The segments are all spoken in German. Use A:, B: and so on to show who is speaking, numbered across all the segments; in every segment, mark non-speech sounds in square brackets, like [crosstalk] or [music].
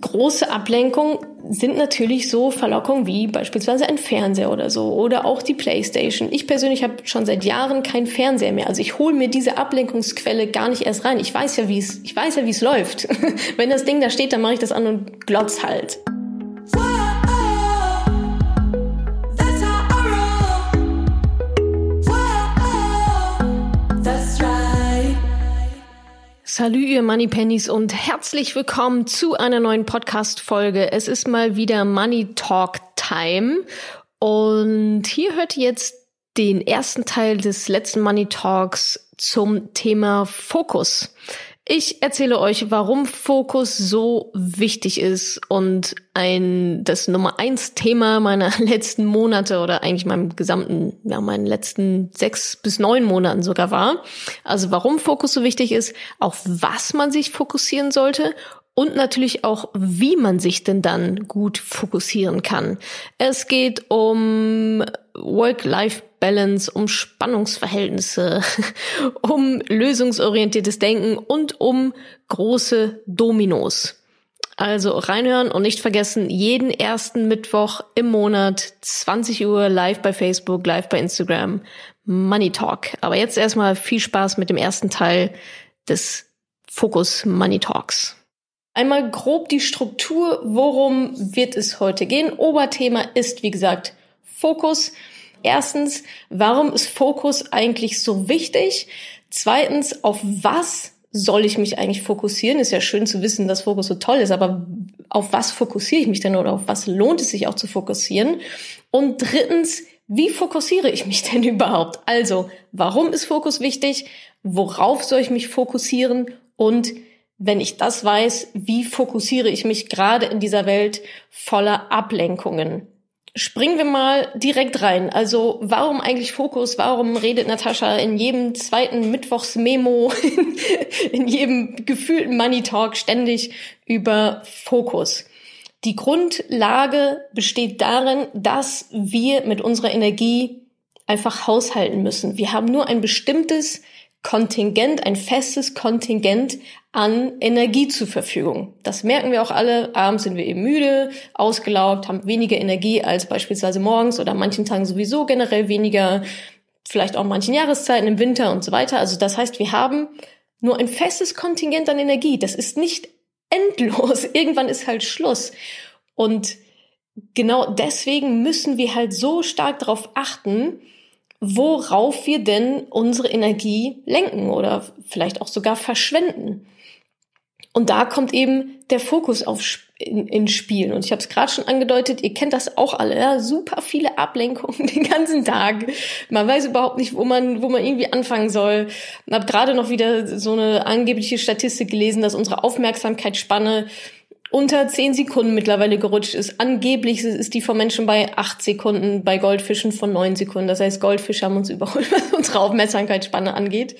A: große Ablenkung sind natürlich so Verlockungen wie beispielsweise ein Fernseher oder so oder auch die Playstation. Ich persönlich habe schon seit Jahren keinen Fernseher mehr. Also ich hole mir diese Ablenkungsquelle gar nicht erst rein. Ich weiß ja, wie es, ich weiß ja, wie es läuft. [laughs] Wenn das Ding da steht, dann mache ich das an und glotz halt. Salü, ihr Moneypennies und herzlich willkommen zu einer neuen Podcast-Folge. Es ist mal wieder Money Talk Time und hier hört ihr jetzt den ersten Teil des letzten Money Talks zum Thema Fokus. Ich erzähle euch, warum Fokus so wichtig ist und ein das Nummer eins Thema meiner [laughs] letzten Monate oder eigentlich meinem gesamten, ja, meinen letzten sechs bis neun Monaten sogar war. Also warum Fokus so wichtig ist, auf was man sich fokussieren sollte und natürlich auch, wie man sich denn dann gut fokussieren kann. Es geht um Work-Life-Balance, um Spannungsverhältnisse, [laughs] um lösungsorientiertes Denken und um große Dominos. Also reinhören und nicht vergessen, jeden ersten Mittwoch im Monat, 20 Uhr, live bei Facebook, live bei Instagram, Money Talk. Aber jetzt erstmal viel Spaß mit dem ersten Teil des Fokus Money Talks. Einmal grob die Struktur, worum wird es heute gehen. Oberthema ist, wie gesagt, Fokus. Erstens, warum ist Fokus eigentlich so wichtig? Zweitens, auf was soll ich mich eigentlich fokussieren? Ist ja schön zu wissen, dass Fokus so toll ist, aber auf was fokussiere ich mich denn oder auf was lohnt es sich auch zu fokussieren? Und drittens, wie fokussiere ich mich [laughs] denn überhaupt? Also, warum ist Fokus wichtig? Worauf soll ich mich fokussieren? Und wenn ich das weiß, wie fokussiere ich mich gerade in dieser Welt voller Ablenkungen? Springen wir mal direkt rein. Also warum eigentlich Fokus? Warum redet Natascha in jedem zweiten Mittwochsmemo, [laughs] in jedem gefühlten Money Talk ständig über Fokus? Die Grundlage besteht darin, dass wir mit unserer Energie einfach haushalten müssen. Wir haben nur ein bestimmtes Kontingent, ein festes Kontingent an Energie zur Verfügung. Das merken wir auch alle. Abends sind wir eben müde, ausgelaugt, haben weniger Energie als beispielsweise morgens oder an manchen Tagen sowieso generell weniger, vielleicht auch manchen Jahreszeiten im Winter und so weiter. Also das heißt, wir haben nur ein festes Kontingent an Energie. Das ist nicht endlos. [laughs] Irgendwann ist halt Schluss. Und genau deswegen müssen wir halt so stark darauf achten, worauf wir denn unsere Energie lenken oder vielleicht auch sogar verschwenden. Und da kommt eben der Fokus auf in, in Spiel. Und ich habe es gerade schon angedeutet, ihr kennt das auch alle, ja? super viele Ablenkungen [laughs] den ganzen Tag. Man weiß überhaupt nicht, wo man, wo man irgendwie anfangen soll. Ich habe gerade noch wieder so eine angebliche Statistik gelesen, dass unsere Aufmerksamkeitsspanne unter zehn Sekunden mittlerweile gerutscht ist. Angeblich ist die von Menschen bei acht Sekunden, bei Goldfischen von neun Sekunden. Das heißt, Goldfische haben uns [laughs] überholt, was unsere Aufmerksamkeitsspanne angeht.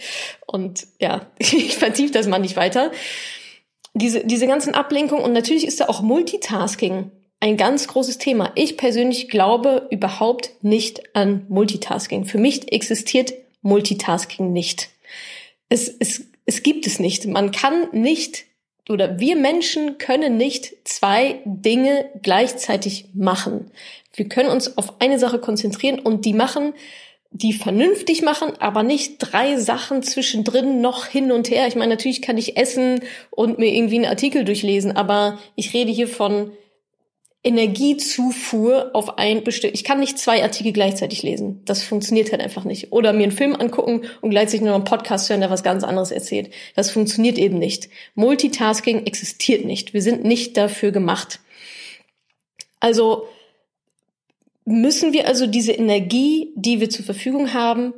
A: Und ja, [laughs] ich vertiefe das mal nicht weiter. Diese, diese ganzen Ablenkungen und natürlich ist da auch Multitasking ein ganz großes Thema. Ich persönlich glaube überhaupt nicht an Multitasking. Für mich existiert Multitasking nicht. Es, es, es gibt es nicht. Man kann nicht oder wir Menschen können nicht zwei Dinge gleichzeitig machen. Wir können uns auf eine Sache konzentrieren und die machen, die vernünftig machen, aber nicht drei Sachen zwischendrin noch hin und her. Ich meine, natürlich kann ich essen und mir irgendwie einen Artikel durchlesen, aber ich rede hier von Energiezufuhr auf ein bestimmtes. Ich kann nicht zwei Artikel gleichzeitig lesen. Das funktioniert halt einfach nicht. Oder mir einen Film angucken und gleichzeitig nur einen Podcast hören, der was ganz anderes erzählt. Das funktioniert eben nicht. Multitasking existiert nicht. Wir sind nicht dafür gemacht. Also müssen wir also diese Energie, die wir zur Verfügung haben,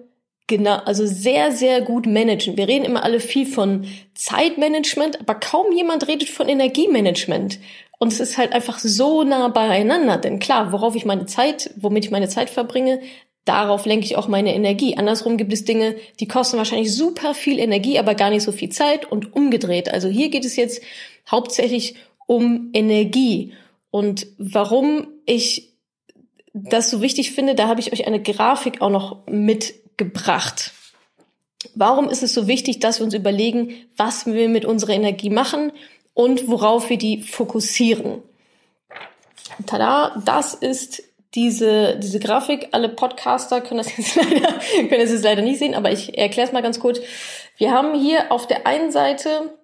A: genau, also sehr, sehr gut managen. Wir reden immer alle viel von Zeitmanagement, aber kaum jemand redet von Energiemanagement. Und es ist halt einfach so nah beieinander. Denn klar, worauf ich meine Zeit, womit ich meine Zeit verbringe, darauf lenke ich auch meine Energie. Andersrum gibt es Dinge, die kosten wahrscheinlich super viel Energie, aber gar nicht so viel Zeit und umgedreht. Also hier geht es jetzt hauptsächlich um Energie. Und warum ich das so wichtig finde, da habe ich euch eine Grafik auch noch mitgebracht. Warum ist es so wichtig, dass wir uns überlegen, was wir mit unserer Energie machen und worauf wir die fokussieren. Tada, das ist diese, diese Grafik. Alle Podcaster können das [laughs] jetzt leider, können das jetzt leider nicht sehen, aber ich erkläre es mal ganz kurz. Wir haben hier auf der einen Seite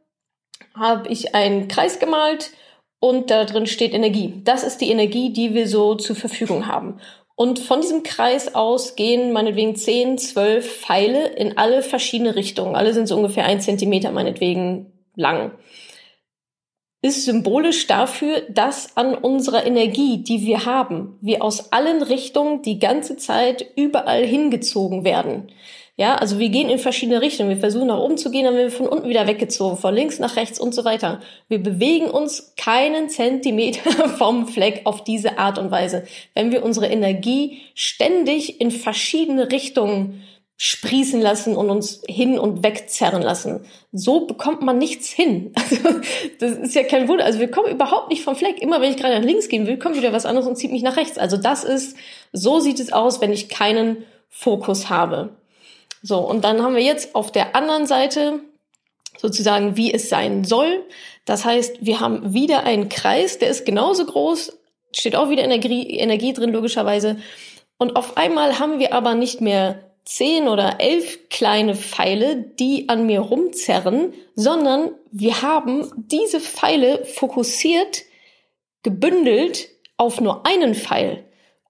A: habe ich einen Kreis gemalt und da drin steht Energie. Das ist die Energie, die wir so zur Verfügung haben. Und von diesem Kreis aus gehen meinetwegen 10, 12 Pfeile in alle verschiedene Richtungen. Alle sind so ungefähr ein Zentimeter meinetwegen lang. Ist symbolisch dafür, dass an unserer Energie, die wir haben, wir aus allen Richtungen die ganze Zeit überall hingezogen werden. Ja, also wir gehen in verschiedene Richtungen. Wir versuchen nach oben zu gehen, dann werden wir von unten wieder weggezogen, von links nach rechts und so weiter. Wir bewegen uns keinen Zentimeter [laughs] vom Fleck auf diese Art und Weise. Wenn wir unsere Energie ständig in verschiedene Richtungen sprießen lassen und uns hin und wegzerren lassen. So bekommt man nichts hin. [laughs] Also, das ist ja kein Wunder. Also wir kommen überhaupt nicht vom Fleck. Immer wenn ich gerade nach links gehen will, kommt wieder was anderes und zieht mich nach rechts. Also das ist, so sieht es aus, wenn ich keinen Fokus habe. So, und dann haben wir jetzt auf der anderen Seite sozusagen, wie es sein soll. Das heißt, wir haben wieder einen Kreis, der ist genauso groß, steht auch wieder Energie, Energie drin, logischerweise. Und auf einmal haben wir aber nicht mehr zehn oder elf kleine Pfeile, die an mir rumzerren, sondern wir haben diese Pfeile fokussiert, gebündelt auf nur einen Pfeil.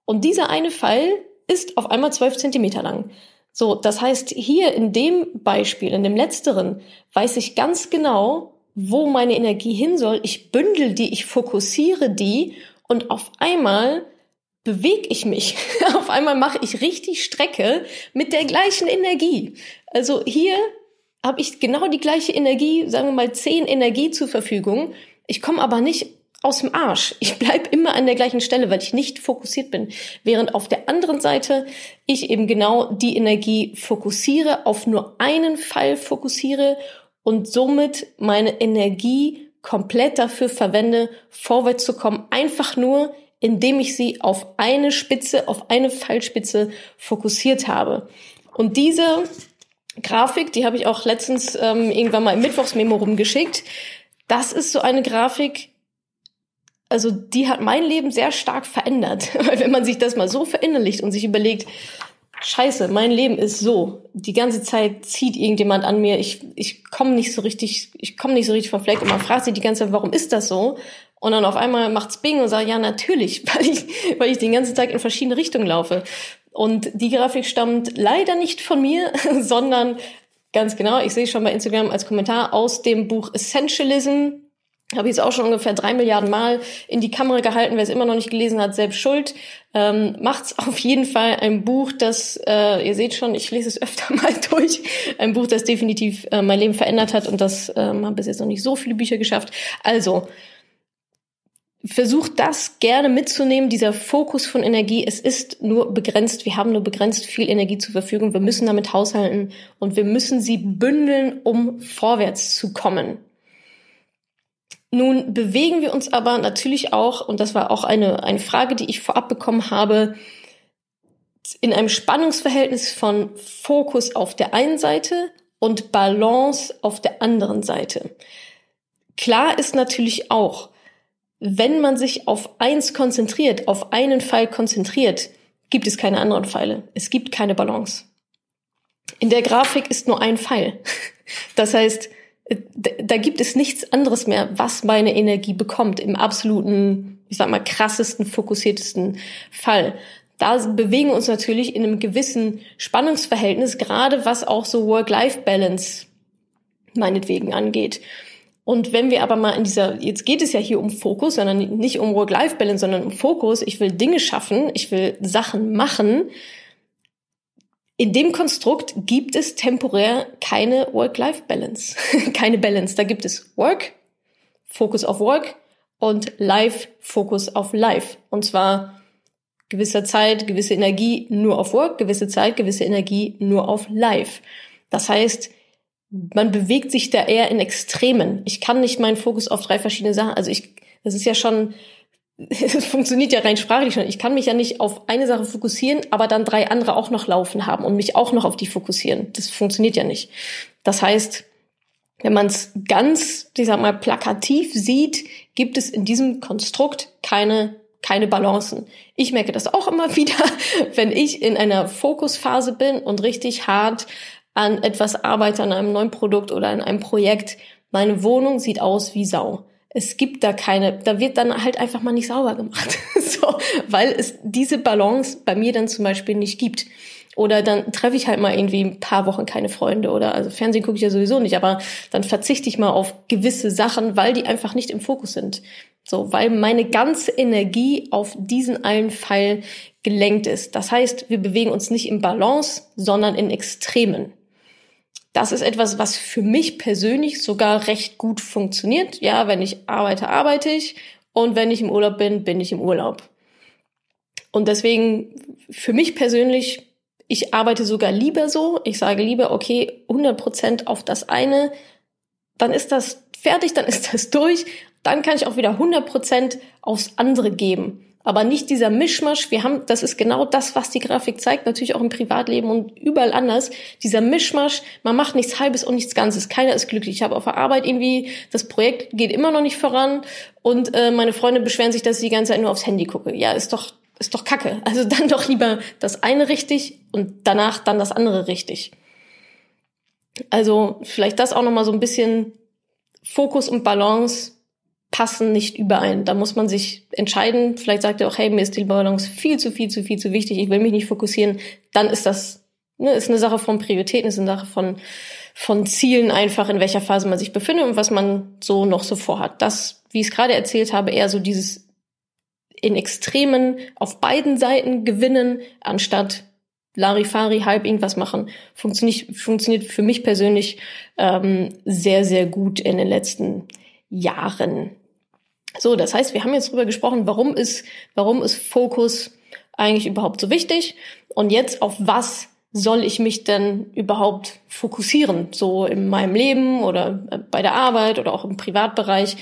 A: Und dieser eine Pfeil ist auf einmal zwölf Zentimeter lang. So, das heißt, hier in dem Beispiel, in dem letzteren, weiß ich ganz genau, wo meine Energie hin soll. Ich bündel die, ich fokussiere die und auf einmal bewege ich mich. [laughs] auf einmal mache ich richtig Strecke mit der gleichen Energie. Also hier habe ich genau die gleiche Energie, sagen wir mal zehn Energie zur Verfügung. Ich komme aber nicht aus dem Arsch. Ich bleib immer an der gleichen Stelle, weil ich nicht fokussiert bin. Während auf der anderen Seite ich eben genau die Energie fokussiere, auf nur einen Fall fokussiere und somit meine Energie komplett dafür verwende, vorwärts zu kommen. Einfach nur, indem ich sie auf eine Spitze, auf eine Fallspitze fokussiert habe. Und diese Grafik, die habe ich auch letztens ähm, irgendwann mal im Mittwochsmemo rumgeschickt. Das ist so eine Grafik, also die hat mein Leben sehr stark verändert. [laughs] Weil wenn man sich das mal so verinnerlicht und sich überlegt, Scheiße, mein Leben ist so. Die ganze Zeit zieht irgendjemand an mir. Ich, ich komme nicht so richtig, ich komme nicht so richtig vom Fleck und man fragt sich die ganze Zeit, warum ist das so? Und dann auf einmal macht's Bing und sagt, ja, natürlich, [laughs] weil ich, weil ich den ganzen Tag in verschiedene Richtungen laufe. Und die Grafik stammt leider nicht von mir, [laughs] sondern ganz genau, ich sehe schon bei Instagram als Kommentar aus dem Buch Essentialism habe ich jetzt auch schon ungefähr drei Milliarden Mal in die Kamera gehalten. Wer es immer noch nicht gelesen hat, selbst schuld. Ähm, macht's [laughs] auf jeden Fall ein Buch, das, äh, ihr seht schon, ich lese es öfter mal durch. Ein Buch, das definitiv äh, mein Leben verändert hat und das ähm, haben bis jetzt noch nicht so viele Bücher geschafft. Also, versucht das gerne mitzunehmen, dieser Fokus von Energie. Es ist nur begrenzt. Wir haben nur begrenzt viel Energie zur Verfügung. Wir müssen damit haushalten und wir müssen sie bündeln, um vorwärts zu kommen. Nun bewegen wir uns aber natürlich auch, und das war auch eine, eine Frage, die ich vorab bekommen habe, in einem Spannungsverhältnis von Fokus auf der einen Seite und Balance auf der anderen Seite. Klar ist natürlich auch, wenn man sich auf eins konzentriert, auf einen Pfeil konzentriert, gibt es keine anderen Pfeile. Es gibt keine Balance. In der Grafik ist nur ein Pfeil. [laughs] Das heißt, da gibt es nichts anderes mehr, was meine Energie bekommt im absoluten, ich sag mal, krassesten, fokussiertesten Fall. Da bewegen uns natürlich in einem gewissen Spannungsverhältnis, gerade was auch so Work-Life-Balance meinetwegen angeht. Und wenn wir aber mal in dieser, jetzt geht es ja hier um Fokus, sondern nicht um Work-Life-Balance, sondern um Fokus. Ich will Dinge schaffen, ich will Sachen machen, in dem Konstrukt gibt es temporär keine Work-Life-Balance, [laughs] keine Balance. Da gibt es Work, Fokus auf Work und Life, Fokus auf Life. Und zwar gewisser Zeit, gewisse Energie nur auf Work, gewisse Zeit, gewisse Energie nur auf Life. Das heißt, man bewegt sich da eher in Extremen. Ich kann nicht meinen Fokus auf drei verschiedene Sachen, also ich, das ist ja schon [laughs] es funktioniert ja rein sprachlich schon. Ich kann mich ja nicht auf eine Sache fokussieren, aber dann drei andere auch noch laufen haben und mich auch noch auf die fokussieren. Das funktioniert ja nicht. Das heißt, Wenn man es ganz, ich sag mal, plakativ sieht, gibt es in diesem Konstrukt keine keine Balancen. Ich merke das auch immer [laughs] wieder, wenn ich in einer Fokusphase bin und richtig hart an etwas arbeite, an einem neuen Produkt oder an einem Projekt. Meine Wohnung sieht aus wie Sau. Es gibt da keine, da wird dann halt einfach mal nicht sauber gemacht. [laughs] so, weil es diese Balance bei mir dann zum Beispiel nicht gibt. Oder dann treffe ich halt mal irgendwie ein paar Wochen keine Freunde oder also Fernsehen gucke ich ja sowieso nicht, aber dann verzichte ich mal auf gewisse Sachen, weil die einfach nicht im Fokus sind. So, weil meine ganze Energie auf diesen einen Pfeil gelenkt ist. Das heißt, wir bewegen uns nicht im Balance, sondern in Extremen. Das ist etwas, was für mich persönlich sogar recht gut funktioniert. Ja, wenn ich arbeite, arbeite ich. Und wenn ich im Urlaub bin, bin ich im Urlaub. Und deswegen, für mich persönlich ich arbeite sogar lieber so. Ich sage lieber, okay, 100 Prozent auf das eine. Dann ist das fertig, dann [laughs] ist das durch. Dann kann ich auch wieder 100 Prozent aufs andere geben. Aber nicht dieser Mischmasch. Wir haben, das ist genau das, was die Grafik zeigt, natürlich auch im Privatleben und überall anders. Dieser Mischmasch, man macht nichts Halbes und nichts Ganzes. Keiner ist glücklich. Ich habe auf der Arbeit irgendwie, das Projekt geht immer noch nicht voran und äh, meine Freunde beschweren sich, dass ich die ganze Zeit nur aufs Handy gucke. Ja, ist doch ist doch kacke. [laughs] Also dann doch lieber das eine richtig und danach dann das andere richtig. Also vielleicht das auch nochmal so ein bisschen Fokus und Balance passen nicht überein. Da muss man sich entscheiden. Vielleicht sagt er auch, hey, mir ist die Balance viel zu, viel zu, viel zu wichtig. Ich will mich nicht fokussieren. Dann ist das, ne, ist eine Sache von Prioritäten, ist eine Sache von, von Zielen einfach, in welcher Phase man sich befindet und was man so noch so vorhat. Das, wie ich es gerade erzählt habe, eher so dieses in Extremen auf beiden Seiten gewinnen, anstatt Larifari halb irgendwas machen, funktioniert, funktioniert für mich persönlich ähm, sehr, sehr gut in den letzten Jahren. So, das heißt, wir haben jetzt drüber gesprochen, warum ist, warum ist Fokus eigentlich überhaupt so wichtig? Und jetzt auf was soll ich mich denn überhaupt fokussieren? So in meinem Leben oder äh, bei der Arbeit oder auch im Privatbereich.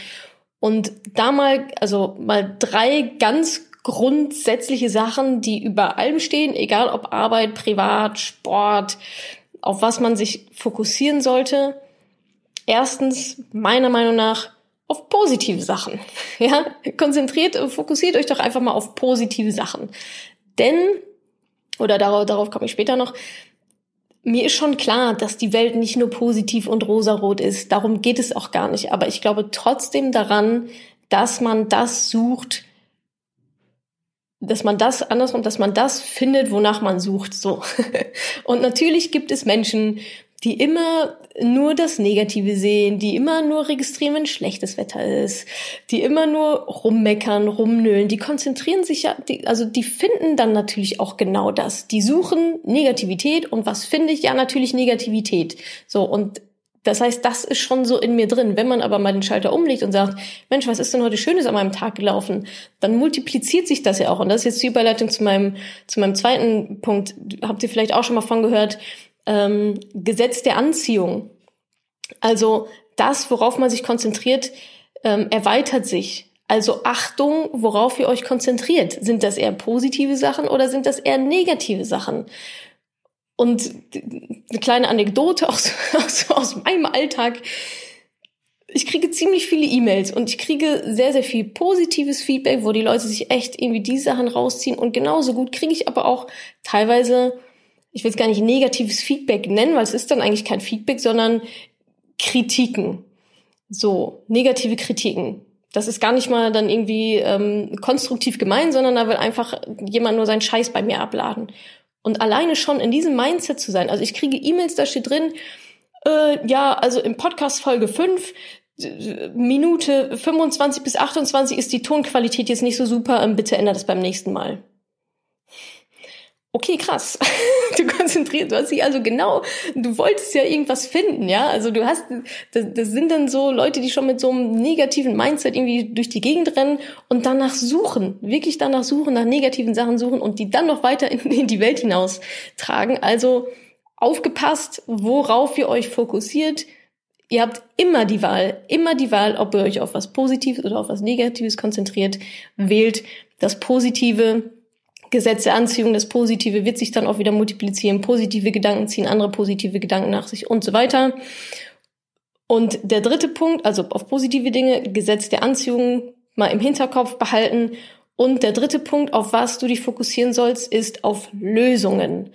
A: Und da mal, also mal drei ganz grundsätzliche Sachen, die über allem stehen, egal ob Arbeit, Privat, Sport, auf was man sich fokussieren sollte. Erstens, meiner Meinung nach, auf positive Sachen. [laughs] Ja, konzentriert, fokussiert euch doch einfach mal auf positive Sachen. Denn, oder darauf, darauf komme ich später noch, mir ist schon klar, dass die Welt nicht nur positiv und rosarot ist. Darum geht es auch gar nicht. Aber ich glaube trotzdem daran, dass man das sucht, dass man das andersrum, dass man das findet, wonach man sucht, so. [laughs] Und natürlich gibt es Menschen, die immer nur das Negative sehen, die immer nur registrieren, wenn schlechtes Wetter ist, die immer nur rummeckern, rumnölen, die konzentrieren sich ja, die, also die finden dann natürlich auch genau das. Die suchen Negativität und was finde ich? Ja, natürlich Negativität. So, und das heißt, das ist schon so in mir drin. Wenn man aber mal den Schalter umlegt und sagt, Mensch, was ist denn heute Schönes an meinem Tag gelaufen? Dann multipliziert sich das ja auch. Und das ist jetzt die Überleitung zu meinem, zu meinem zweiten Punkt. Habt ihr vielleicht auch schon mal von gehört? Ähm, Gesetz der Anziehung. Also das, worauf man sich konzentriert, ähm, erweitert sich. Also Achtung, worauf ihr euch konzentriert. Sind das eher positive Sachen oder sind das eher negative Sachen? Und eine kleine Anekdote aus, [laughs] aus, aus meinem Alltag. Ich kriege ziemlich viele E-Mails und ich kriege sehr, sehr viel positives Feedback, wo die Leute sich echt irgendwie die Sachen rausziehen. Und genauso gut kriege ich aber auch teilweise ich will es gar nicht negatives Feedback nennen, weil es ist dann eigentlich kein Feedback, sondern Kritiken. So, negative Kritiken. Das ist gar nicht mal dann irgendwie ähm, konstruktiv gemeint, sondern da will einfach jemand nur seinen Scheiß bei mir abladen. Und alleine schon in diesem Mindset zu sein, also ich kriege E-Mails, da steht drin, äh, ja, also im Podcast Folge 5, Minute 25 bis 28 ist die Tonqualität jetzt nicht so super, ähm, bitte ändert es beim nächsten Mal okay, krass. [laughs] Du konzentrierst, du hast dich also genau, du wolltest ja irgendwas finden, ja. Also du hast, das, das sind dann so Leute, die schon mit so einem negativen Mindset irgendwie durch die Gegend rennen und danach suchen, wirklich danach suchen, nach negativen Sachen suchen und die dann noch weiter in, in die Welt hinaus tragen. Also aufgepasst, worauf ihr euch fokussiert. Ihr habt immer die Wahl, immer die Wahl, ob ihr euch auf was Positives oder auf was Negatives konzentriert. Wählt das Positive, Gesetz der Anziehung, das Positive wird sich dann auch wieder multiplizieren, positive Gedanken ziehen andere positive Gedanken nach sich und so weiter. Und der dritte Punkt, also auf positive Dinge, Gesetz der Anziehung mal im Hinterkopf behalten. Und der dritte Punkt, auf was du dich fokussieren sollst, ist auf Lösungen.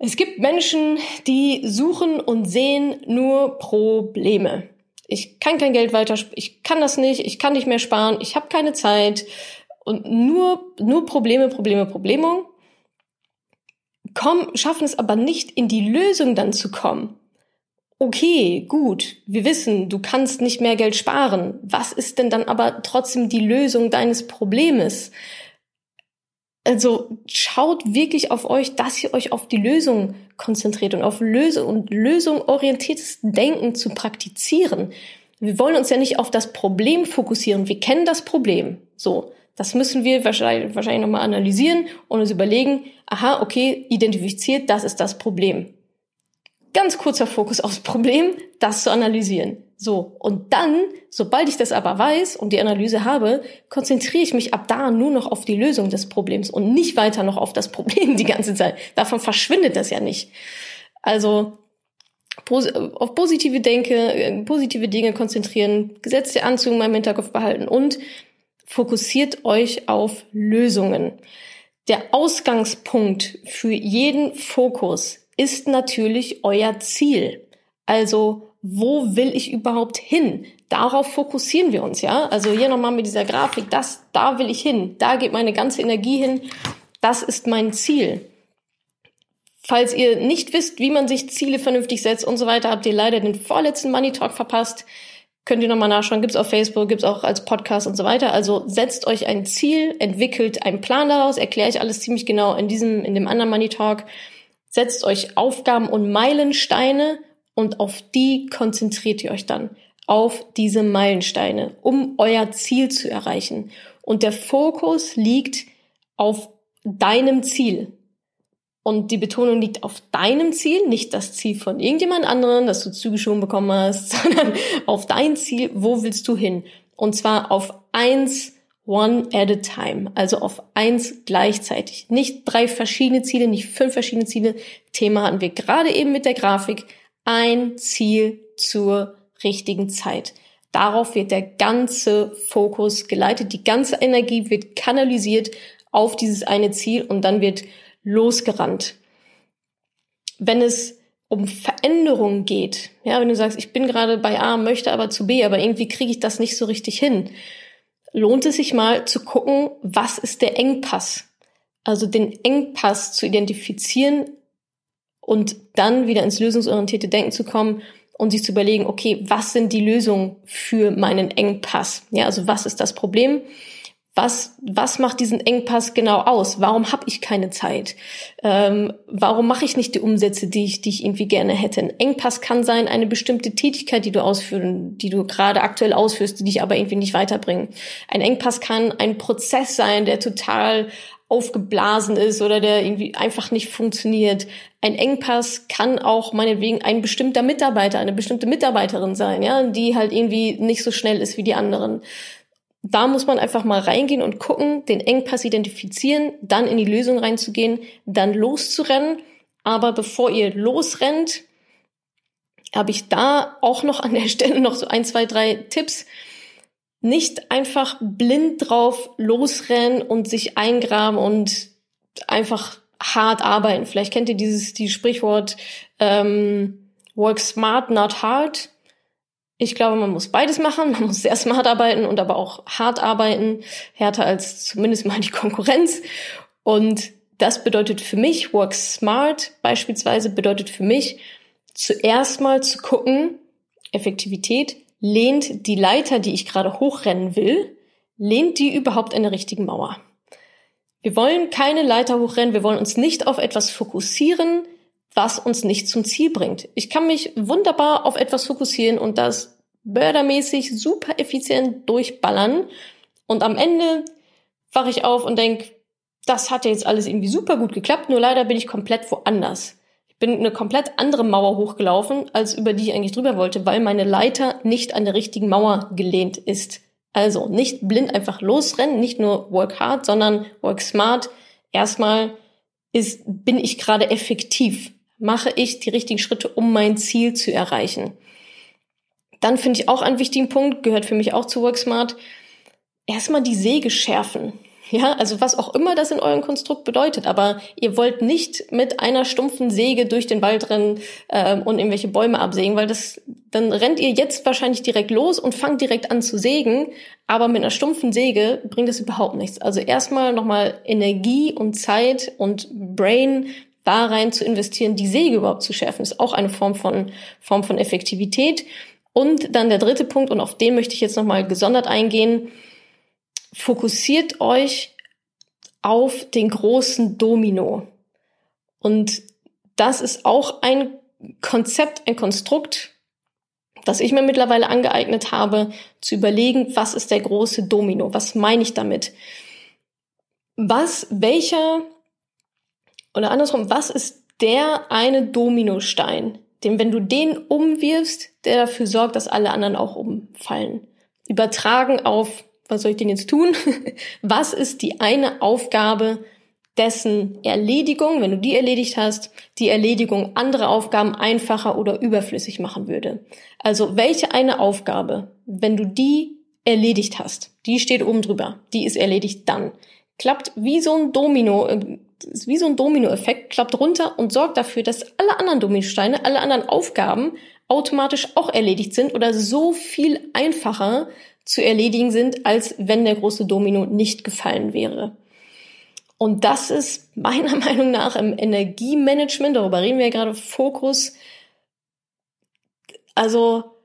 A: Es gibt Menschen, die suchen und sehen nur Probleme. Ich kann kein Geld weiter, ich kann das nicht, ich kann nicht mehr sparen, ich habe keine Zeit und nur nur Probleme, Probleme, Probleme. Kommen, schaffen es aber nicht in die Lösung dann zu kommen okay, gut, wir wissen, du kannst nicht mehr Geld sparen. Was ist denn dann aber trotzdem die Lösung deines Problems? Also schaut wirklich auf euch, dass ihr euch auf die Lösung konzentriert und auf Lösung und lösungorientiertes Denken zu praktizieren. Wir wollen uns ja nicht auf das Problem fokussieren. Wir kennen das Problem. So. Das müssen wir wahrscheinlich, wahrscheinlich nochmal analysieren und uns überlegen, aha, okay, identifiziert, das ist das Problem ganz kurzer Fokus aufs Problem, das zu analysieren. So. Und dann, sobald ich das aber weiß und die Analyse habe, konzentriere ich mich ab da nur noch auf die Lösung des Problems und nicht weiter noch auf das Problem [laughs] die ganze Zeit. Davon verschwindet das ja nicht. Also, auf positive Denke, positive Dinge konzentrieren, Gesetz der Anziehung mal im Hinterkopf behalten und fokussiert euch auf Lösungen. Der Ausgangspunkt für jeden Fokus ist natürlich euer Ziel. Also, wo will ich überhaupt hin? Darauf fokussieren wir uns, ja? Also hier nochmal mit dieser Grafik, das, da will ich hin, da geht meine ganze Energie hin, das ist mein Ziel. Falls ihr nicht wisst, wie man sich Ziele vernünftig setzt und so weiter, habt ihr leider den vorletzten Money Talk verpasst. Könnt ihr nochmal nachschauen, gibt's auf Facebook, gibt's auch als Podcast und so weiter. Also setzt euch ein Ziel, entwickelt einen Plan daraus, erkläre ich alles ziemlich genau in diesem, in dem anderen Money Talk. Setzt euch Aufgaben und Meilensteine und auf die konzentriert ihr euch dann. Auf diese Meilensteine, um euer Ziel zu erreichen. Und der Fokus liegt auf deinem Ziel. Und die Betonung liegt auf deinem Ziel, nicht das Ziel von irgendjemand anderen, das du zugeschoben bekommen hast, [laughs] sondern auf dein Ziel, wo willst du hin? Und zwar auf eins one at a time, also auf eins gleichzeitig. Nicht drei verschiedene Ziele, nicht fünf verschiedene Ziele. Thema hatten wir gerade eben mit der Grafik. Ein Ziel zur richtigen Zeit. Darauf wird der ganze Fokus geleitet, die ganze Energie wird kanalisiert auf dieses eine Ziel und dann wird losgerannt. Wenn es um Veränderungen geht, ja, wenn du sagst, ich bin gerade bei A, möchte aber zu B, aber irgendwie kriege ich das nicht so richtig hin, lohnt es sich mal zu gucken, was ist der Engpass? Also den Engpass zu identifizieren und dann wieder ins lösungsorientierte Denken zu kommen und sich zu überlegen, okay, was sind die Lösungen für meinen Engpass? Ja, also was ist das Problem? Was, was macht diesen Engpass genau aus? Warum habe ich keine Zeit? Ähm, warum mache ich nicht die Umsätze, die ich, die ich irgendwie gerne hätte? Ein Engpass kann sein, eine bestimmte Tätigkeit, die du ausführen, die du gerade aktuell ausführst, die dich aber irgendwie nicht weiterbringen. Ein Engpass kann ein Prozess sein, der total aufgeblasen ist oder der irgendwie einfach nicht funktioniert. Ein Engpass kann auch meinetwegen ein bestimmter Mitarbeiter, eine bestimmte Mitarbeiterin sein, ja, die halt irgendwie nicht so schnell ist wie die anderen da muss man einfach mal reingehen und gucken, den Engpass identifizieren, dann in die Lösung reinzugehen, dann loszurennen. Aber bevor ihr losrennt, habe ich da auch noch an der [laughs] Stelle noch so ein, zwei, drei Tipps. Nicht einfach blind drauf losrennen und sich eingraben und einfach hart arbeiten. Vielleicht kennt ihr dieses die Sprichwort ähm, Work smart, not hard. Ich glaube, man muss beides machen. Man muss sehr smart arbeiten und aber auch hart arbeiten. Härter als zumindest mal die Konkurrenz. Und das bedeutet für mich, Work Smart beispielsweise bedeutet für mich, zuerst mal zu gucken, Effektivität, lehnt die Leiter, die ich gerade hochrennen will, lehnt die überhaupt an der richtigen Mauer? Wir wollen keine Leiter hochrennen, wir wollen uns nicht auf etwas fokussieren, was uns nicht zum Ziel bringt. Ich kann mich wunderbar auf etwas fokussieren und das mördermäßig super effizient durchballern und am Ende wache ich auf und denk, das hat ja jetzt alles irgendwie super gut geklappt, nur leider bin ich komplett woanders. Ich bin eine komplett andere Mauer hochgelaufen, als über die ich eigentlich drüber wollte, weil meine Leiter nicht an der richtigen Mauer gelehnt ist. Also nicht blind einfach losrennen, nicht nur work hard, sondern work smart. Erstmal ist, bin ich gerade effektiv mache ich die richtigen Schritte, um mein Ziel zu erreichen. Dann finde ich auch einen wichtigen Punkt, gehört für mich auch zu WorkSmart, erstmal die Säge schärfen. Ja, also was auch immer das in eurem Konstrukt bedeutet, aber ihr wollt nicht mit einer stumpfen Säge durch den Wald rennen ähm, und irgendwelche Bäume absägen, weil das dann rennt ihr jetzt wahrscheinlich direkt los und fangt direkt an zu sägen, aber mit einer stumpfen Säge bringt das überhaupt nichts. Also erstmal nochmal Energie und Zeit und Brain da rein zu investieren, die Säge überhaupt zu schärfen, ist auch eine Form von Form von Effektivität. Und dann der dritte Punkt und auf den möchte ich jetzt nochmal gesondert eingehen fokussiert euch auf den großen Domino. Und das ist auch ein Konzept, ein Konstrukt, das ich mir mittlerweile angeeignet habe, zu überlegen, was ist der große Domino? Was meine ich damit? Was, welcher, oder andersrum, was ist der eine Dominostein, den, wenn du den umwirfst, der dafür sorgt, dass alle anderen auch umfallen? Übertragen auf was soll ich denn jetzt tun? [laughs] Was ist die eine Aufgabe dessen Erledigung, wenn du die erledigt hast, die Erledigung anderer Aufgaben einfacher oder überflüssig machen würde? Also welche eine Aufgabe, wenn du die erledigt hast, die steht oben drüber, die ist erledigt dann, klappt wie so ein Domino, äh, wie so ein Dominoeffekt, klappt runter und sorgt dafür, dass alle anderen Dominosteine, alle anderen Aufgaben automatisch auch erledigt sind oder so viel einfacher zu erledigen sind, als wenn der große Domino nicht gefallen wäre. Und das ist meiner [laughs] Meinung nach im Energiemanagement, darüber reden wir ja gerade, Fokus, also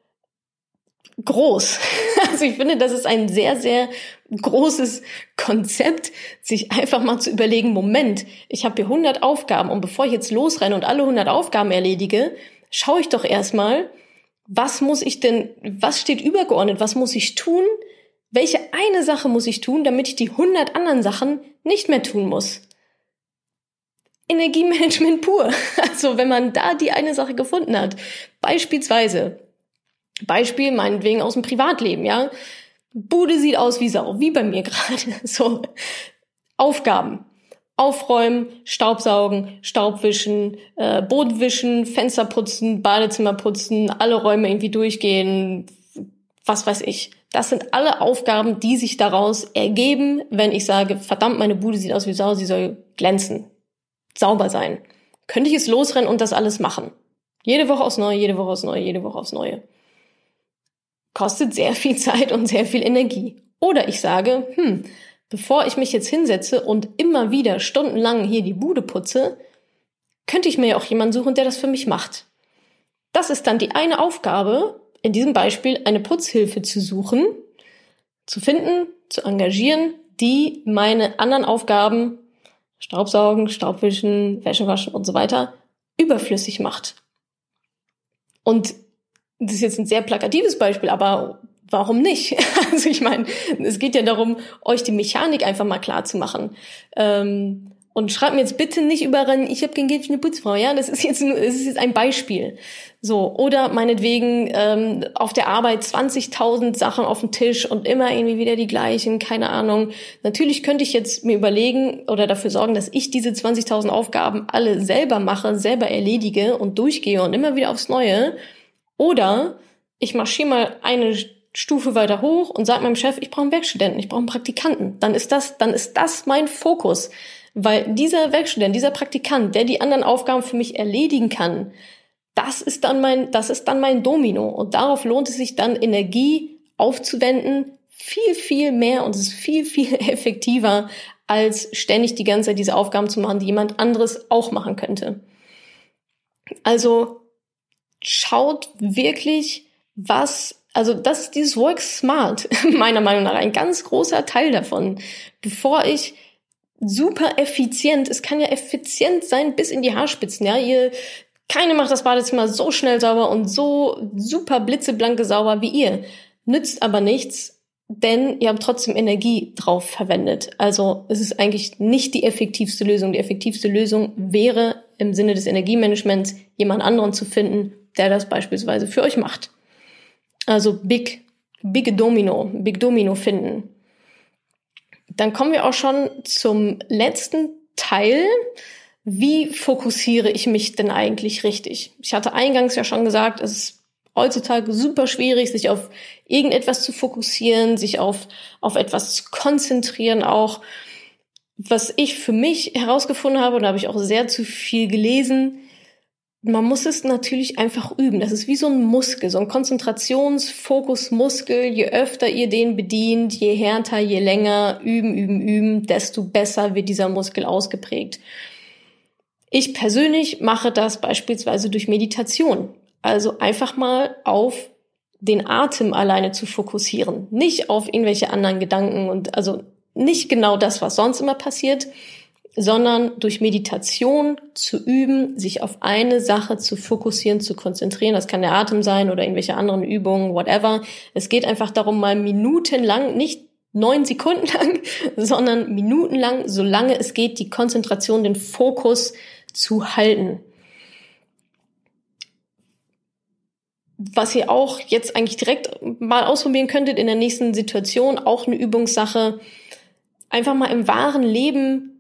A: groß. [laughs] Also ich finde, das ist ein sehr, sehr großes Konzept, sich einfach mal zu überlegen, Moment, ich habe hier 100 Aufgaben und bevor ich jetzt losrenne und alle 100 Aufgaben erledige, schaue ich doch erstmal, was muss ich denn, was steht übergeordnet, was muss ich tun, welche eine Sache muss ich tun, damit ich die hundert anderen Sachen nicht mehr tun muss. Energiemanagement pur. [laughs] Also wenn man da die eine Sache gefunden hat. Beispielsweise, Beispiel meinetwegen aus dem Privatleben, ja. Bude sieht aus wie Sau, wie bei mir gerade. [laughs] So, Aufgaben aufräumen, Staubsaugen, Staubwischen, äh, Bodenwischen, Fenster putzen, Badezimmer putzen, alle Räume irgendwie durchgehen, was weiß ich. Das sind alle Aufgaben, die sich daraus ergeben, wenn ich sage, verdammt, meine Bude sieht aus wie Sau, sie soll glänzen, sauber sein. Könnte ich es losrennen und das alles machen? Jede Woche aufs Neue, jede Woche aufs Neue, jede Woche aufs Neue. Kostet sehr viel Zeit und sehr viel Energie. Oder ich sage, hm, bevor ich mich jetzt hinsetze und immer wieder stundenlang hier die Bude putze, könnte ich mir ja auch jemanden suchen, der das für mich macht. Das ist dann die eine Aufgabe, in diesem Beispiel eine Putzhilfe zu suchen, zu finden, zu engagieren, die meine anderen Aufgaben, Staubsaugen, Staubwischen, Wäsche waschen und so weiter, überflüssig macht. Und das ist jetzt ein sehr plakatives Beispiel, aber warum nicht? [laughs] Also ich meine, es geht ja darum, euch die Mechanik einfach mal klar zu machen. Ähm, und schreibt mir jetzt bitte nicht überall, ich habe für eine Putzfrau, ja, das ist jetzt das ist jetzt ein Beispiel. So, oder meinetwegen ähm, auf der Arbeit 20.000 Sachen auf dem Tisch und immer irgendwie wieder die gleichen, keine Ahnung. Natürlich könnte ich jetzt mir überlegen oder dafür sorgen, dass ich diese 20.000 Aufgaben alle selber mache, selber erledige und durchgehe und immer wieder aufs Neue. Oder ich marschiere mal eine Stufe weiter hoch und sage meinem Chef, ich brauche einen Werkstudenten, ich brauche einen Praktikanten. Dann ist das, dann ist das mein Fokus. Weil dieser Werkstudent, dieser Praktikant, der die anderen Aufgaben für mich erledigen kann, das ist dann mein, das ist dann mein Domino. Und darauf lohnt es sich dann Energie aufzuwenden, viel, viel mehr und es ist viel, viel [laughs] effektiver, als ständig die ganze Zeit diese Aufgaben zu machen, die jemand anderes auch machen könnte. Also schaut wirklich, was also das dieses Work Smart, [laughs] meiner Meinung nach, ein ganz großer Teil davon. Bevor ich super effizient, es kann ja effizient sein bis in die Haarspitzen, ja, ihr, keine macht das Badezimmer so schnell sauber und so super blitzeblanke sauber wie ihr. Nützt aber nichts, denn ihr habt trotzdem Energie drauf verwendet. Also es ist eigentlich nicht die effektivste Lösung. Die effektivste Lösung wäre im Sinne des Energiemanagements jemand anderen zu finden, der das beispielsweise für euch macht. Also Big, Big Domino, Big Domino finden. Dann kommen wir auch schon zum letzten Teil. Wie fokussiere ich mich denn eigentlich richtig? Ich hatte eingangs ja schon gesagt, es ist heutzutage super schwierig, sich auf irgendetwas zu fokussieren, sich auf, auf etwas zu konzentrieren auch. Was ich für mich herausgefunden habe, und da habe ich auch sehr zu viel gelesen, man muss es natürlich einfach üben. Das ist wie so ein Muskel, so ein Konzentrationsfokusmuskel. Je öfter ihr den bedient, je härter, je länger üben, üben, üben, desto besser wird dieser Muskel ausgeprägt. Ich persönlich mache das beispielsweise durch Meditation. Also einfach mal auf den Atem alleine zu fokussieren, nicht auf irgendwelche anderen Gedanken und also nicht genau das, was sonst immer passiert, sondern durch Meditation zu üben, sich auf eine Sache zu fokussieren, zu konzentrieren. Das kann der Atem sein oder irgendwelche anderen Übungen, whatever. Es geht einfach darum, mal minutenlang, nicht neun Sekunden lang, [laughs] sondern minutenlang, solange es geht, die Konzentration, den Fokus zu halten. Was ihr auch jetzt eigentlich direkt mal ausprobieren könntet in der nächsten Situation, auch eine Übungssache, einfach mal im wahren Leben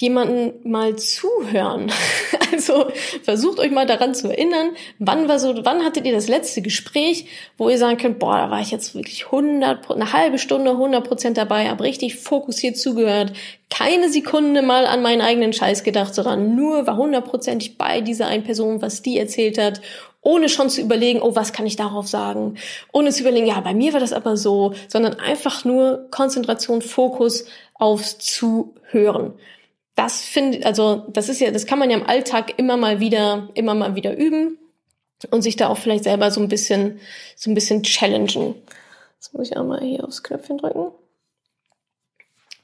A: jemanden mal zuhören. [laughs] Also versucht euch mal daran zu erinnern, wann war so, wann hattet ihr das letzte Gespräch, wo ihr sagen könnt, boah, da war ich jetzt wirklich 100, eine halbe Stunde, 100 Prozent dabei, habe richtig fokussiert zugehört, keine Sekunde mal an meinen eigenen Scheiß gedacht, sondern nur war hundertprozentig bei dieser einen Person, was die erzählt hat ohne schon zu überlegen, oh, was kann ich darauf sagen? Ohne zu überlegen, ja, bei mir war das aber so, sondern einfach nur Konzentration, Fokus aufs Zuhören das finde, also das ist ja, das kann man ja im Alltag immer mal wieder, immer mal wieder üben und sich da auch vielleicht selber so ein bisschen, so ein bisschen challengen. Jetzt muss ich auch mal hier aufs Knöpfchen drücken.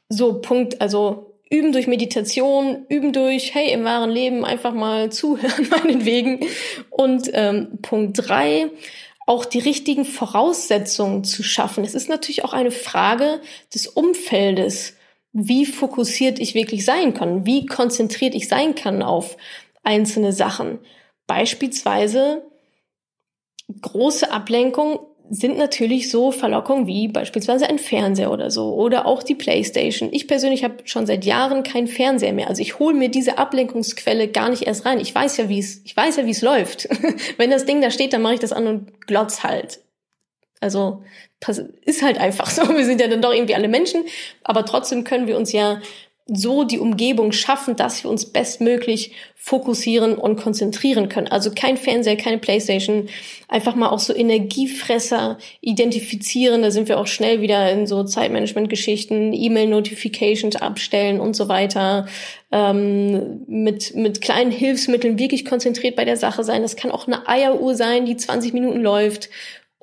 A: So, Punkt, also üben durch Meditation, üben durch, hey, im wahren Leben einfach mal [laughs] zuhören, meinetwegen. Und ähm, Punkt drei, auch die richtigen Voraussetzungen zu schaffen. Es ist natürlich auch eine Frage des Umfeldes wie fokussiert ich wirklich sein kann, wie konzentriert ich sein kann auf einzelne Sachen. Beispielsweise große Ablenkung sind natürlich so Verlockungen wie beispielsweise ein Fernseher oder so oder auch die Playstation. Ich persönlich habe schon seit Jahren keinen Fernseher mehr. Also ich hole mir diese Ablenkungsquelle gar nicht erst rein. Ich weiß ja, wie es, ich weiß ja, wie es läuft. [laughs] Wenn das Ding da steht, dann mache ich das an und glotz halt. Also ist halt einfach so. [laughs] Wir sind ja dann doch irgendwie alle Menschen, aber trotzdem können wir uns ja so die Umgebung schaffen, dass wir uns bestmöglich fokussieren und konzentrieren können. Also kein Fernseher, keine Playstation, einfach mal auch so Energiefresser identifizieren. Da sind wir auch schnell wieder in so Zeitmanagement-Geschichten, E-Mail-Notifications abstellen und so weiter. Ähm, mit, mit kleinen Hilfsmitteln wirklich konzentriert bei der Sache sein. Das kann auch eine Eieruhr sein, die 20 Minuten läuft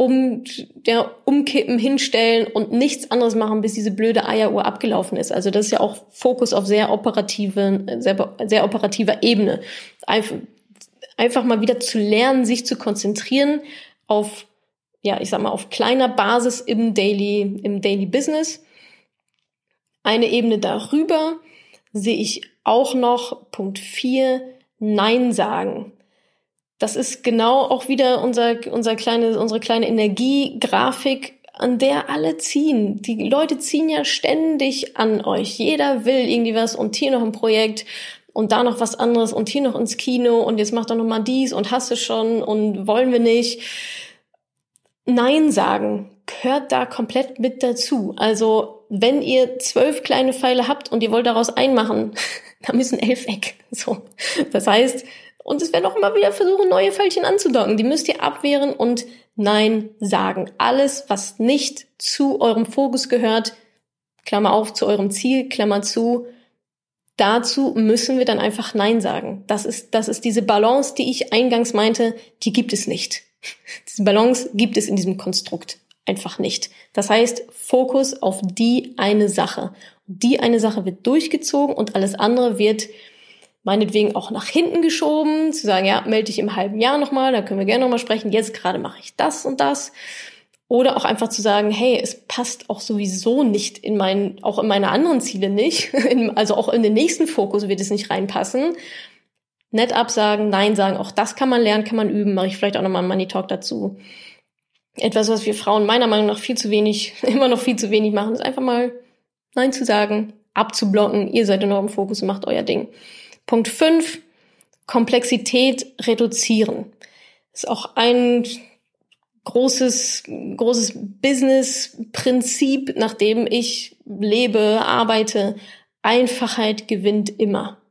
A: um der umkippen, hinstellen und nichts anderes machen, bis diese blöde Eieruhr abgelaufen ist. Also das ist ja auch Fokus auf sehr operative, sehr, sehr operativer Ebene. Einfach, einfach mal wieder zu lernen, sich zu konzentrieren auf, ja, ich sag mal, auf kleiner Basis im Daily, im Daily Business. Eine Ebene darüber sehe ich auch noch Punkt 4, Nein sagen das ist genau auch wieder unser, unser kleine, unsere kleine Energiegrafik, an der alle ziehen. Die Leute ziehen ja ständig an euch. Jeder will irgendwie was und hier noch ein Projekt und da noch was anderes und hier noch ins Kino und jetzt macht doch noch mal dies und hast du schon und wollen wir nicht. Nein sagen gehört da komplett mit dazu. Also wenn ihr zwölf kleine Pfeile habt und ihr wollt daraus einmachen, [laughs] dann müssen elf weg. So. Das heißt, und es werden auch immer wieder versuchen, neue Fältchen anzudocken. Die müsst ihr abwehren und Nein sagen. Alles, was nicht zu eurem Fokus gehört, Klammer auf, zu eurem Ziel, Klammer zu, dazu müssen wir dann einfach Nein sagen. Das ist, das ist diese Balance, die ich eingangs meinte, die gibt es nicht. [laughs] Diese Balance gibt es in diesem Konstrukt einfach nicht. Das heißt, Fokus auf die eine Sache. Die eine Sache wird durchgezogen und alles andere wird meinetwegen auch nach hinten geschoben, zu sagen, ja, melde dich im halben Jahr nochmal, da können wir gerne nochmal sprechen, jetzt gerade mache ich das und das. Oder auch einfach zu sagen, hey, es passt auch sowieso nicht in meinen, auch in meine anderen Ziele nicht. [laughs] also auch in den nächsten Fokus wird es nicht reinpassen. Nett absagen, Nein sagen, auch das kann man lernen, kann man üben, mache ich vielleicht auch nochmal einen Money Talk dazu. Etwas, was wir Frauen meiner Meinung nach viel zu wenig, [laughs] immer noch viel zu wenig machen, ist einfach mal Nein zu sagen, abzublocken, ihr seid in eurem Fokus und macht euer Ding. Punkt 5, Komplexität reduzieren. Ist auch ein großes, großes Business-Prinzip, nach dem ich lebe, arbeite. Einfachheit gewinnt immer.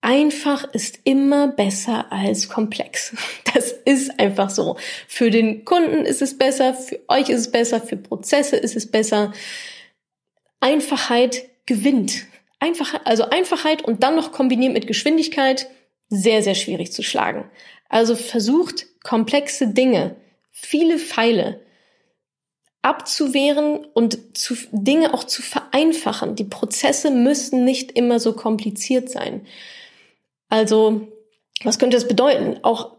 A: Einfach ist immer besser als komplex. [laughs] Das ist einfach so. Für den Kunden ist es besser, für euch ist es besser, für Prozesse ist es besser. Einfachheit gewinnt. Einfachheit, also Einfachheit und dann noch kombiniert mit Geschwindigkeit, sehr, sehr schwierig zu schlagen. Also versucht komplexe Dinge, viele Pfeile abzuwehren und zu, Dinge auch zu vereinfachen. Die Prozesse müssen nicht immer so kompliziert sein. Also, was könnte das bedeuten? Auch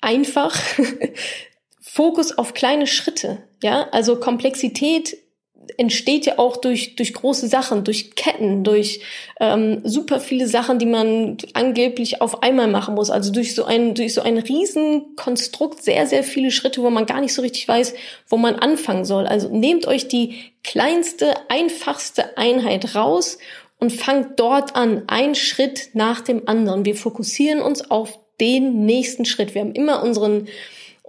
A: einfach [laughs] Fokus auf kleine Schritte. Ja, also Komplexität entsteht ja auch durch, durch große Sachen, durch Ketten, durch ähm, super viele Sachen, die man angeblich auf einmal machen muss. Also durch so ein, durch so ein Riesenkonstrukt sehr, sehr viele Schritte, wo man gar nicht so richtig weiß, wo man anfangen soll. Also nehmt euch die kleinste, einfachste Einheit raus und fangt dort an, ein Schritt nach dem anderen. Wir fokussieren uns auf den nächsten Schritt. Wir haben immer unseren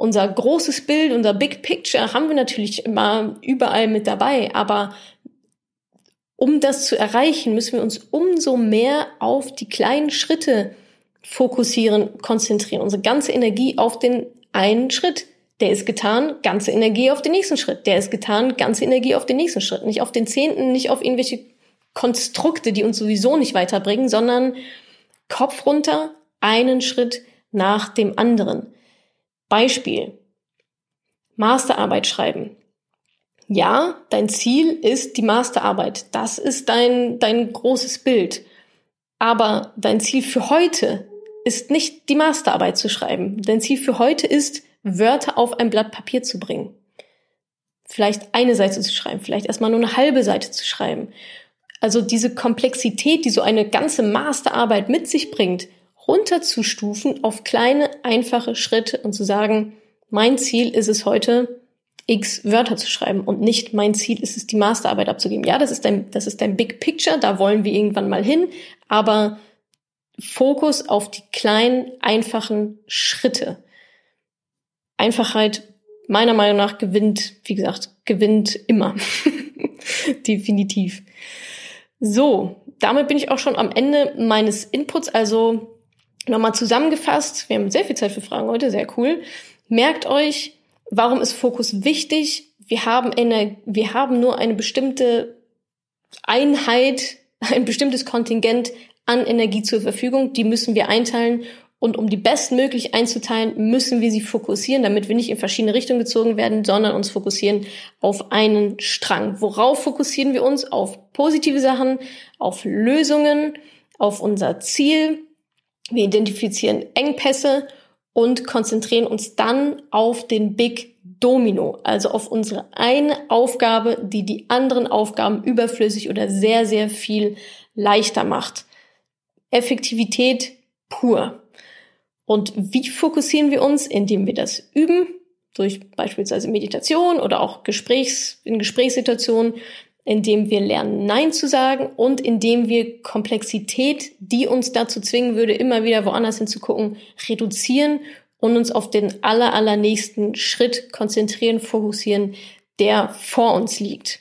A: unser großes Bild, unser Big Picture haben wir natürlich immer überall mit dabei, aber um das zu erreichen, müssen wir uns umso mehr auf die kleinen Schritte fokussieren, konzentrieren. Unsere ganze Energie auf den einen Schritt. Der ist getan, ganze Energie auf den nächsten Schritt. Der ist getan, ganze Energie auf den nächsten Schritt. Nicht auf den zehnten, nicht auf irgendwelche Konstrukte, die uns sowieso nicht weiterbringen, sondern Kopf runter, einen Schritt nach dem anderen. Beispiel. Masterarbeit schreiben. Ja, dein Ziel ist die Masterarbeit. Das ist dein, dein großes Bild. Aber dein Ziel für heute ist nicht die Masterarbeit zu schreiben. Dein Ziel für heute ist, Wörter auf ein Blatt Papier zu bringen. Vielleicht eine Seite zu schreiben, vielleicht erstmal nur eine halbe Seite zu schreiben. Also diese Komplexität, die so eine ganze Masterarbeit mit sich bringt, runterzustufen auf kleine, einfache Schritte und zu sagen, mein Ziel ist es heute, x Wörter zu schreiben und nicht mein Ziel ist es, die Masterarbeit abzugeben. Ja, das ist dein, das ist dein Big Picture, da wollen wir irgendwann mal hin, aber Fokus auf die kleinen, einfachen Schritte. Einfachheit, meiner Meinung nach, gewinnt, wie gesagt, gewinnt immer. [laughs] Definitiv. So, damit bin ich auch schon am Ende meines Inputs. Also Nochmal zusammengefasst, wir haben sehr viel Zeit für Fragen heute, sehr cool. Merkt euch, warum ist Fokus wichtig? Wir haben eine, wir haben nur eine bestimmte Einheit, [laughs] ein bestimmtes Kontingent an Energie zur Verfügung. Die müssen wir einteilen. Und um die bestmöglich einzuteilen, müssen wir sie fokussieren, damit wir nicht in verschiedene Richtungen gezogen werden, sondern uns fokussieren auf einen Strang. Worauf fokussieren wir uns? Auf positive Sachen, auf Lösungen, auf unser Ziel, wir identifizieren Engpässe und konzentrieren uns dann auf den Big Domino, also auf unsere eine Aufgabe, die die anderen Aufgaben überflüssig oder sehr, sehr viel leichter macht. Effektivität pur. Und wie fokussieren wir uns, indem wir das üben? Durch beispielsweise Meditation oder auch Gesprächs, in Gesprächssituationen, indem wir lernen, Nein zu sagen und indem wir Komplexität, die uns dazu zwingen würde, immer wieder woanders hinzugucken, reduzieren und uns auf den aller, allernächsten Schritt konzentrieren, fokussieren, der vor uns liegt.